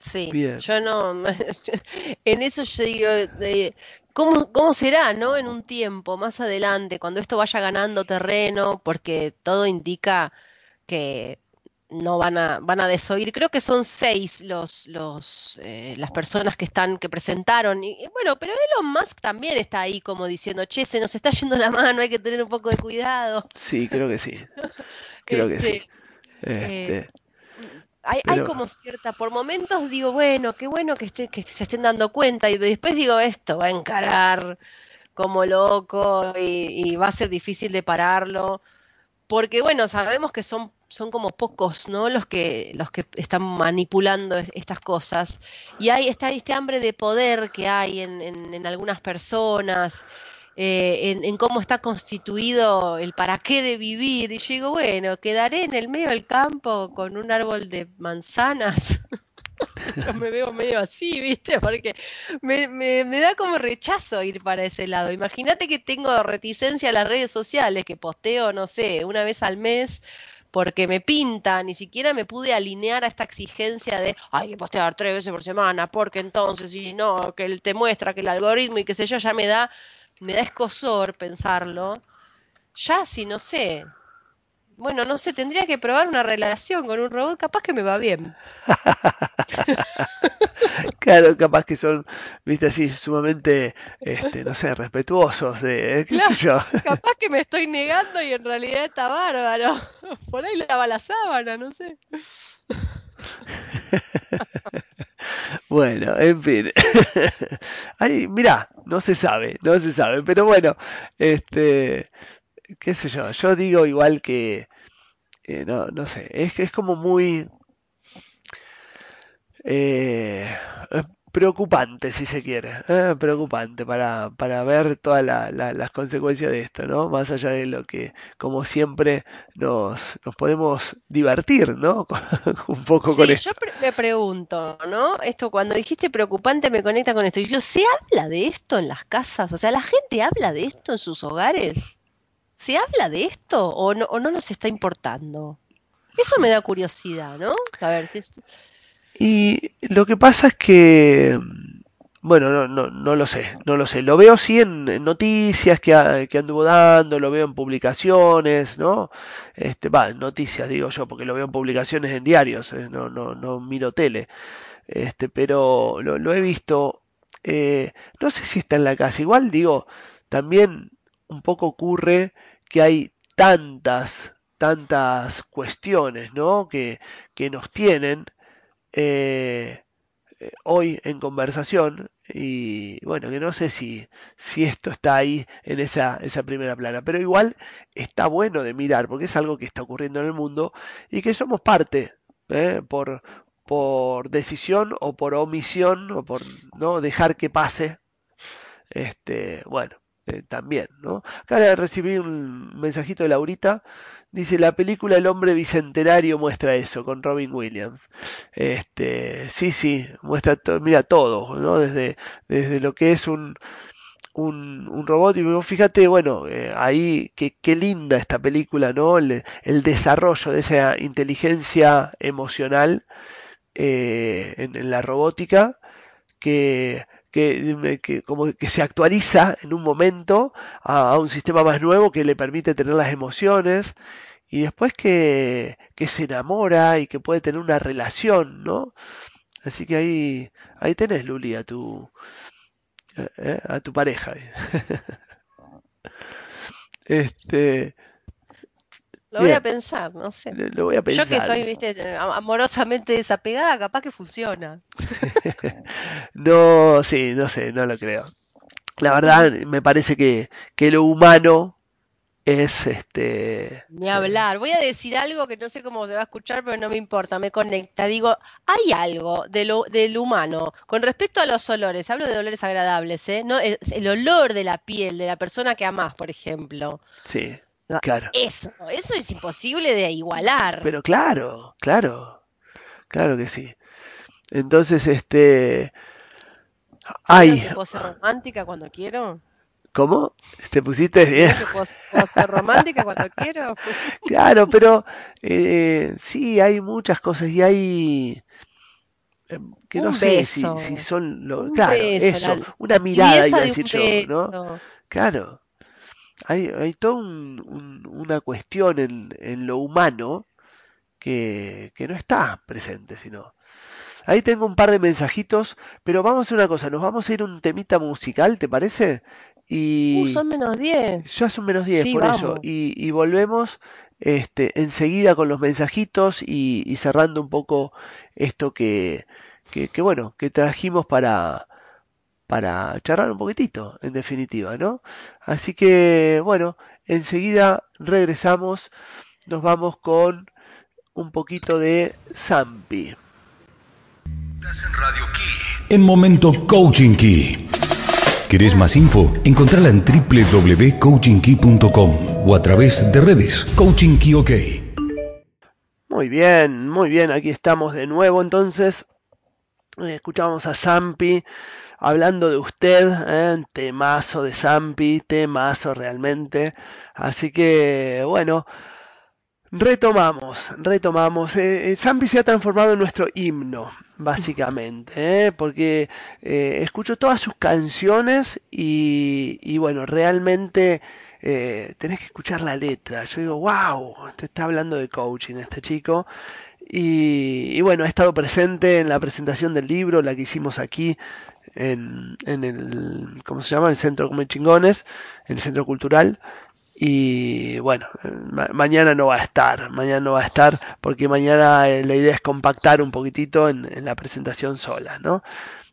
Sí, yo no, en eso yo digo, ¿cómo, ¿cómo será, no? En un tiempo, más adelante, cuando esto vaya ganando terreno, porque todo indica que no van a, van a desoír. Creo que son seis los, los, eh, las personas que están, que presentaron. Y, bueno, pero Elon Musk también está ahí como diciendo, che, se nos está yendo la mano, hay que tener un poco de cuidado. Sí, creo que sí. Creo que sí. Este, este hay, hay, como cierta, por momentos digo, bueno, qué bueno que, esté, que se estén dando cuenta, y después digo, esto va a encarar como loco y, y va a ser difícil de pararlo, porque bueno, sabemos que son son como pocos, ¿no? Los que, los que están manipulando estas cosas. Y hay está este hambre de poder que hay en, en, algunas personas, eh, en, cómo está constituido el para qué de vivir. Y yo digo, bueno, quedaré en el medio del campo con un árbol de manzanas. Me veo medio así, ¿viste? Porque me, me, me, da como rechazo ir para ese lado. Imagínate que tengo reticencia a las redes sociales, que posteo, no sé, una vez al mes porque me pinta, ni siquiera me pude alinear a esta exigencia de hay que postear tres veces por semana, porque entonces, si no, que él te muestra que el algoritmo y qué sé yo, ya me da, me da escosor pensarlo. Ya si no sé, bueno, no sé, tendría que probar una relación con un robot, capaz que me va bien. claro, capaz que son, viste así, sumamente, este, no sé, respetuosos de, qué sé yo. capaz que me estoy negando y en realidad está bárbaro. Por ahí lava la sábana, no sé. Bueno, en fin. Ahí, mirá, no se sabe, no se sabe, pero bueno, este, qué sé yo, yo digo igual que, eh, no, no sé, es que es como muy eh, preocupante, si se quiere, eh, preocupante para, para ver todas las consecuencias de esto, ¿no? Más allá de lo que, como siempre, nos, nos podemos divertir, ¿no? Un poco con esto. Yo me pregunto, ¿no? Esto, cuando dijiste preocupante, me conecta con esto. Y yo, ¿se habla de esto en las casas? O sea, ¿la gente habla de esto en sus hogares? ¿Se habla de esto o no, no nos está importando? Eso me da curiosidad, ¿no? A ver si Y lo que pasa es que, bueno, no, no, no lo sé, no lo sé. Lo veo sí en, noticias que, anduvo dando, lo veo en publicaciones, ¿no? Este, va, noticias digo yo, porque lo veo en publicaciones en diarios, eh, no, no, no miro tele. Este, pero lo, lo he visto, eh, no sé si está en la casa. Igual digo, también un poco ocurre que hay tantas, tantas cuestiones, ¿no? Que, que nos tienen eh, eh, hoy en conversación y bueno, que no sé si, si esto está ahí en esa, esa primera plana, pero igual está bueno de mirar porque es algo que está ocurriendo en el mundo y que somos parte, ¿eh? por, por decisión o por omisión o por no dejar que pase. Este, bueno, este, también, ¿no? Acá recibí un mensajito de Laurita. Dice, la película El hombre bicentenario muestra eso, con Robin Williams. Este, sí, sí, muestra mira todo, ¿no? Desde, desde lo que es un, un, un robot. Y fíjate, bueno, eh, ahí qué, linda esta película, ¿no? El, el, desarrollo de esa inteligencia emocional eh, en la robótica que que, como que se actualiza en un momento a, un sistema más nuevo que le permite tener las emociones y después que, que se enamora y que puede tener una relación, ¿no? Así que ahí, ahí tenés, Luli, a tu, eh, eh, a tu pareja. este, lo voy a pensar, no sé. Lo voy a pensar. Yo que soy, viste, amorosamente desapegada, capaz que funciona. no, sí, no sé, no lo creo. La verdad, me parece que, que lo humano es este. Ni hablar. Voy a decir algo que no sé cómo se va a escuchar, pero no me importa, me conecta. Digo, hay algo de lo, del humano con respecto a los olores. Hablo de olores agradables, ¿eh? No, el, el olor de la piel de la persona que amás, por ejemplo. Sí. Claro. Eso, eso es imposible de igualar. Pero claro, claro, claro que sí. Entonces, este, hay. ¿Puedo ser romántica cuando quiero? ¿Cómo? ¿Te pusiste bien? ¿Puedo, ser romántica cuando quiero? Claro, pero eh, sí, hay muchas cosas y hay eh, que no sé si, son lo, claro, eso, una mirada iba a decir yo, ¿no? Claro. Hay, hay toda una cuestión en, en lo humano que, que no está presente, sino Ahí tengo un par de mensajitos, pero vamos a hacer una cosa, nos vamos a ir un temita musical, ¿te parece? Y uh, son menos 10. Ya son menos 10, por eso. Y, volvemos este, enseguida con los mensajitos y, cerrando un poco esto que, que, bueno, que trajimos para, para charlar un poquitito, en definitiva, ¿no? Así que, bueno, enseguida regresamos, nos vamos con un poquito de Zampi. En Radio Key. En Momento Coaching Key. ¿Querés más info? Encontrala en www.coachingkey.com o a través de redes Coaching Key OK. Muy bien, muy bien, aquí estamos de nuevo entonces. Eh, escuchamos a Zampi hablando de usted, ¿eh? temazo de Zampi, temazo realmente. Así que, bueno, retomamos, retomamos. Eh, Zampi se ha transformado en nuestro himno básicamente, ¿eh? porque eh, escucho todas sus canciones y, bueno, realmente eh, tenés que escuchar la letra. Yo digo, wow, te está hablando de coaching este chico. Y, bueno, ha estado presente en la presentación del libro, la que hicimos aquí en, en el, ¿cómo se llama? El Centro Come Chingones, en el Centro Cultural. Y bueno, mañana no va a estar, mañana no va a estar porque mañana eh, la idea es compactar un poquitito en, la presentación sola, ¿no?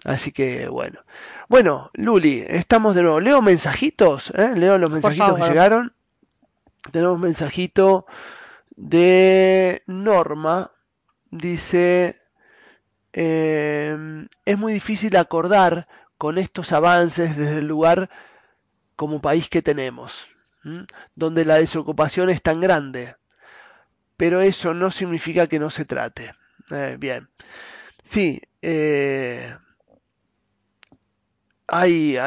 Así que bueno. Bueno, Luli, estamos de nuevo. Leo mensajitos, ¿eh? Leo los mensajitos que llegaron. Tenemos mensajito de Norma. Dice, em, es muy difícil acordar con estos avances desde el lugar como país que tenemos donde la desocupación es tan grande. Pero eso no significa que no se trate. Eh, bien. Sí, eh, hay,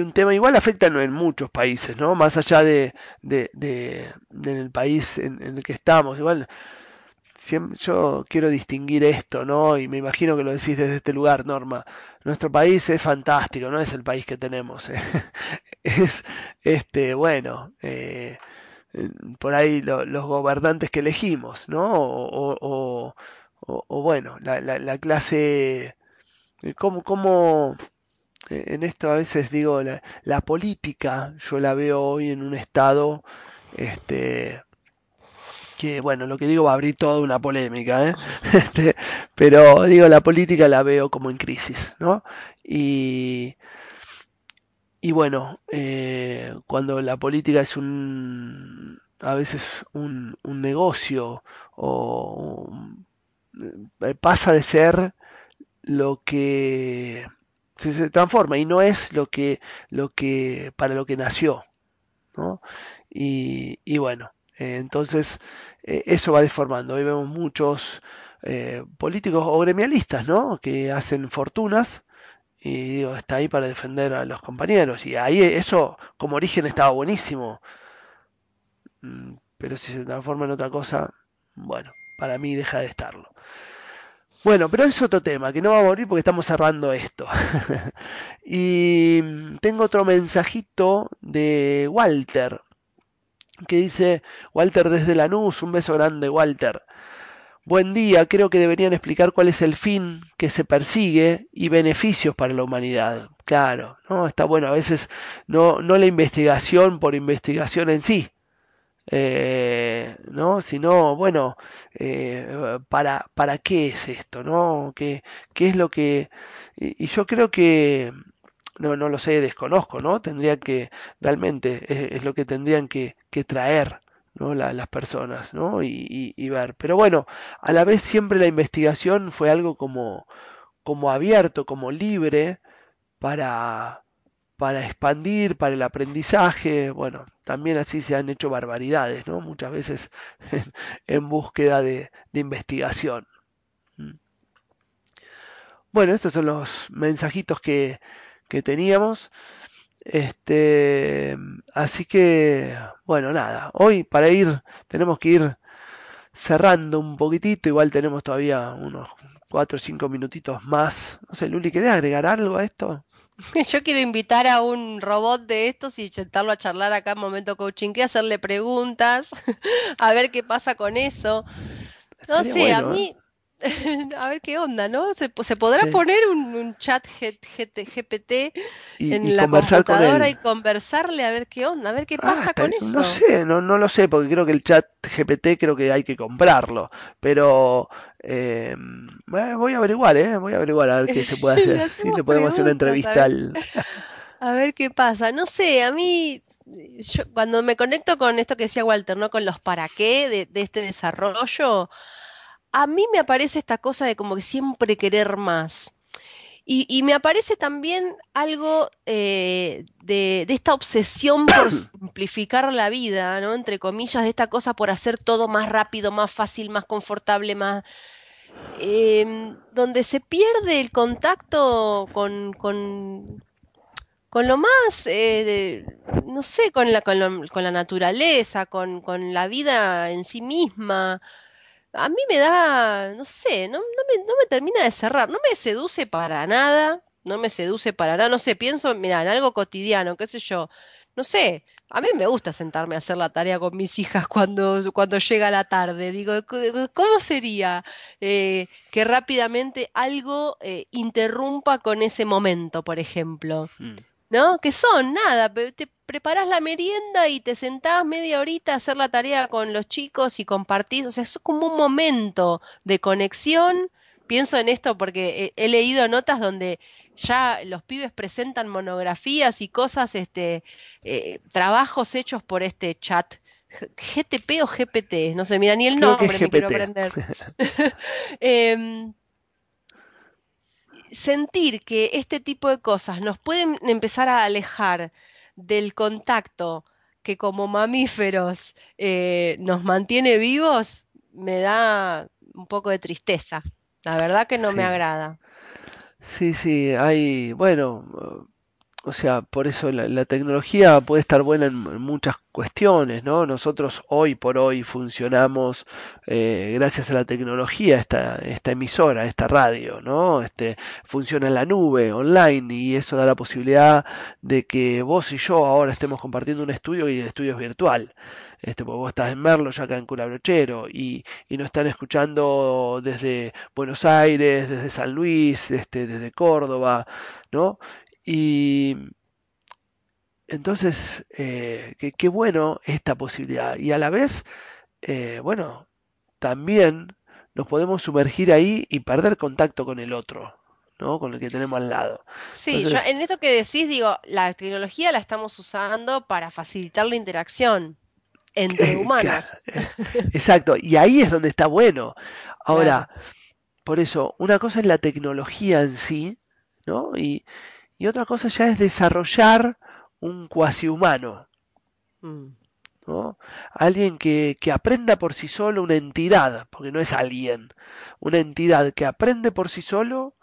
un tema, igual afecta en muchos países, ¿no? Más allá de, de, del país en, en, el que estamos. Igual yo quiero distinguir esto, ¿no? Y me imagino que lo decís desde este lugar, Norma. Nuestro país es fantástico, no es el país que tenemos. ¿eh? es, este, bueno, eh, por ahí los gobernantes que elegimos, ¿no? O, bueno, la, la, clase, ¿cómo, cómo, en esto a veces digo, la, la política, yo la veo hoy en un estado, este, que bueno, lo que digo va a abrir toda una polémica, ¿eh? Este, pero digo, la política la veo como en crisis, ¿no? Y, y bueno, eh, cuando la política es un, a veces un, un negocio o eh, pasa de ser lo que se, transforma y no es lo que, lo que, para lo que nació, ¿no? Y, y bueno, entonces eh, eso va deformando. Hoy vemos muchos eh, políticos o gremialistas, ¿no? Que hacen fortunas y digo, está ahí para defender a los compañeros. Y ahí eso como origen estaba buenísimo. Mm, pero si se transforma en otra cosa, bueno, para mí deja de estarlo. Bueno, pero es otro tema, que no va a morir porque estamos cerrando esto. y mm, tengo otro mensajito de Walter que dice Walter desde Lanús, un beso grande Walter. Buen día, creo que deberían explicar cuál es el fin que se persigue y beneficios para la humanidad. Claro, ¿no? Está bueno, a veces no, no la investigación por investigación en sí, eh, ¿no? Sino, bueno, eh, para, ¿para qué es esto? ¿no? ¿Qué, qué es lo que... y yo creo que no, no lo sé, desconozco, ¿no? Tendría que, realmente, es, lo que tendrían que, que traer, ¿no? las personas, ¿no? Y, y, ver. Pero bueno, a la vez siempre la investigación fue algo como, como abierto, como libre para, para expandir, para el aprendizaje. Bueno, también así se han hecho barbaridades, ¿no? Muchas veces en, búsqueda de, de investigación. ¿Mm? Bueno, estos son los mensajitos que, que teníamos. Este, así que, bueno, nada, hoy para ir, tenemos que ir cerrando un poquitito, igual tenemos todavía unos 4 o 5 minutitos más. No sé, Luli, ¿querés agregar algo a esto? Yo quiero invitar a un robot de estos y sentarlo a charlar acá en Momento Coaching, que hacerle preguntas, a ver qué pasa con eso. No sé, a bueno, ¿eh? mí, a ver qué onda, ¿no? ¿Se, se podrá Sí. poner un, un chat G- GPT Y, en y la con computadora y conversarle a ver qué onda, a ver qué Ah, pasa con no eso? sé, no, no lo sé, porque creo que el chat GPT creo que hay que comprarlo. Pero eh, eh, voy a averiguar, ¿eh? Voy a averiguar a ver qué se puede hacer. Hacemos le podemos hacer una entrevista ver, al... a ver qué pasa. No sé, a mí, yo, cuando me conecto con esto que decía Walter, ¿no? Con los para qué de, de este desarrollo, a mí me aparece esta cosa de como que siempre querer más. Y, y me aparece también algo eh, de, de esta obsesión por simplificar la vida, ¿no? Entre comillas, de esta cosa por hacer todo más rápido, más fácil, más confortable, más... em, donde se pierde el contacto con, con, con lo más, eh, de- no sé, con la, con lo- con la naturaleza, con, con la vida en sí misma. A mí me da, no sé, no, me, termina de cerrar, no me seduce para nada, no me seduce para nada, no sé, pienso, mira, en algo cotidiano, qué sé yo, no sé, a mí me gusta sentarme a hacer la tarea con mis hijas cuando, cuando llega la tarde, digo, "C- ¿cómo sería eh, que rápidamente algo eh, interrumpa con ese momento, por ejemplo? Mm. ¿No? Que son nada, te preparás la merienda y te sentás media horita a hacer la tarea con los chicos y compartís, o sea, es como un momento de conexión. Pienso en esto porque he, he leído notas donde ya los pibes presentan monografías y cosas, este, eh, trabajos hechos por este chat. GTP o GPT, no sé, mira, ni el Creo nombre me quiero aprender. Em, sentir que este tipo de cosas nos pueden empezar a alejar del contacto que como mamíferos eh, nos mantiene vivos, me da un poco de tristeza. La verdad que no me agrada. sí, sí, hay, bueno, O sea, por eso la, la tecnología puede estar buena en, muchas cuestiones, ¿no? Nosotros hoy por hoy funcionamos eh, gracias a la tecnología, esta, esta emisora, esta radio, ¿no? Este, funciona en la nube, online, y eso da la posibilidad de que vos y yo ahora estemos compartiendo un estudio y el estudio es virtual. Este, porque vos estás en Merlo, yo acá en Culabrochero, y, y nos están escuchando desde Buenos Aires, desde San Luis, este, desde Córdoba, ¿no? Y entonces, eh, qué, bueno esta posibilidad. Y a la vez, eh, bueno, también nos podemos sumergir ahí y perder contacto con el otro, ¿no? Con el que tenemos al lado. Sí, yo en esto que decís, digo, la tecnología la estamos usando para facilitar la interacción entre humanos. exacto. Y ahí es donde está bueno. Claro. Ahora, por eso, una cosa es la tecnología en sí, ¿no? Y, y otra cosa ya es desarrollar un cuasi humano. Mm, ¿no? Alguien que, que aprenda por sí solo, una entidad, porque no es alguien, una entidad que aprende por sí solo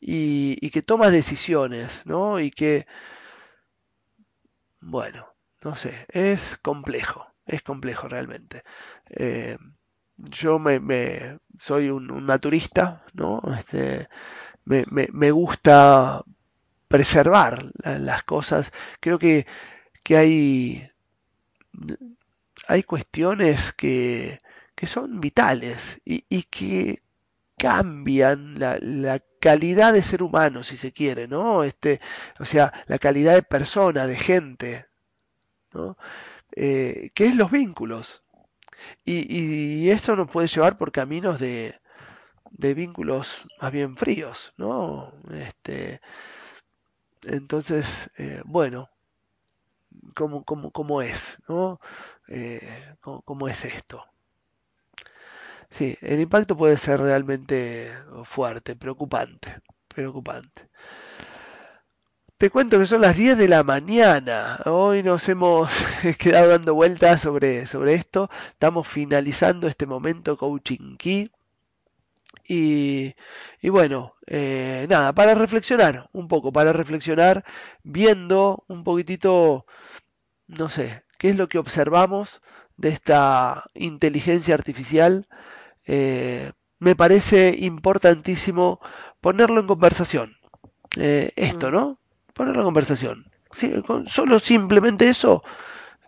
y, y que toma decisiones, ¿no? Y que, bueno, no sé, es complejo, es complejo realmente. Eh, yo me, me- soy un, un naturista, ¿no? Este, me, me- me gusta preservar la- las cosas. Creo que, que hay hay cuestiones que, que son vitales y, y que cambian la, la calidad de ser humano, si se quiere, ¿no? Este, o sea, la calidad de persona, de gente, ¿no? Eh, que es los vínculos. Y, y eso nos puede llevar por caminos de, de vínculos más bien fríos, ¿no? Este, entonces, eh, bueno, ¿cómo, cómo, cómo es, ¿no? Eh, ¿cómo, es esto? Sí, el impacto puede ser realmente fuerte, preocupante, preocupante. Te cuento que son las 10 de la mañana. Hoy nos hemos quedado dando vueltas sobre, sobre esto. Estamos finalizando este momento Coaching Key. Y, y bueno, eh, nada, para reflexionar un poco, para reflexionar viendo un poquitito, no sé, qué es lo que observamos de esta inteligencia artificial. Eh, me parece importantísimo ponerlo en conversación. Eh, esto, mm. ¿no? Ponerlo en conversación. con solo simplemente eso,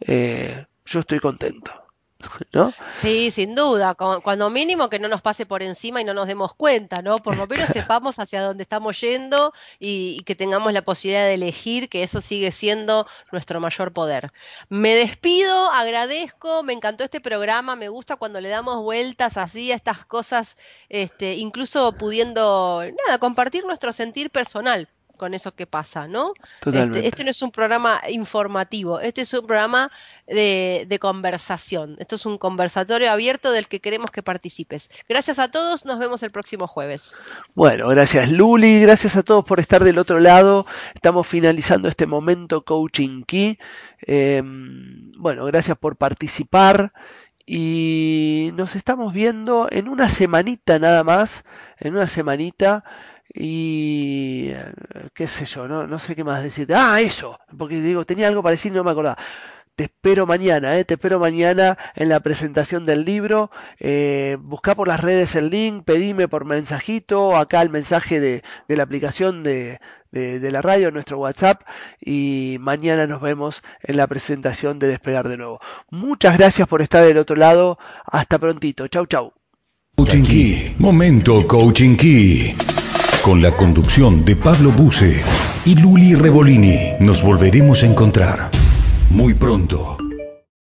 yo estoy contento. ¿no? Sí, sin duda. Cuando mínimo que no nos pase por encima y no nos demos cuenta, ¿no? Por lo menos sepamos hacia dónde estamos yendo y, que tengamos la posibilidad de elegir, que eso sigue siendo nuestro mayor poder. Me despido, agradezco, me encantó este programa, me gusta cuando le damos vueltas así a estas cosas, este, incluso pudiendo, nada, compartir nuestro sentir personal con eso que pasa, ¿no? Este, este, no es un programa informativo, este es un programa de, conversación. Esto es un conversatorio abierto del que queremos que participes. Gracias a todos, nos vemos el próximo jueves. Bueno, gracias Luli, gracias a todos por estar del otro lado. Estamos finalizando este momento Coaching Key. Em, bueno, gracias por participar y nos estamos viendo en una semanita nada más, en una semanita. Y qué sé yo, no, no sé qué más decirte. Ah, eso, porque digo, tenía algo parecido y no me acordaba. Te espero mañana, eh, te espero mañana en la presentación del libro. Eh, busca por las redes el link, pedime por mensajito, acá el mensaje de, de la aplicación de, de, de, la radio, nuestro WhatsApp. Y mañana nos vemos en la presentación de Despegar de nuevo. Muchas gracias por estar del otro lado. Hasta prontito. Chau, chau. Coaching Key. Momento Coaching Key con la conducción de Pablo Buse y Luli Revolini. Nos volveremos a encontrar muy pronto.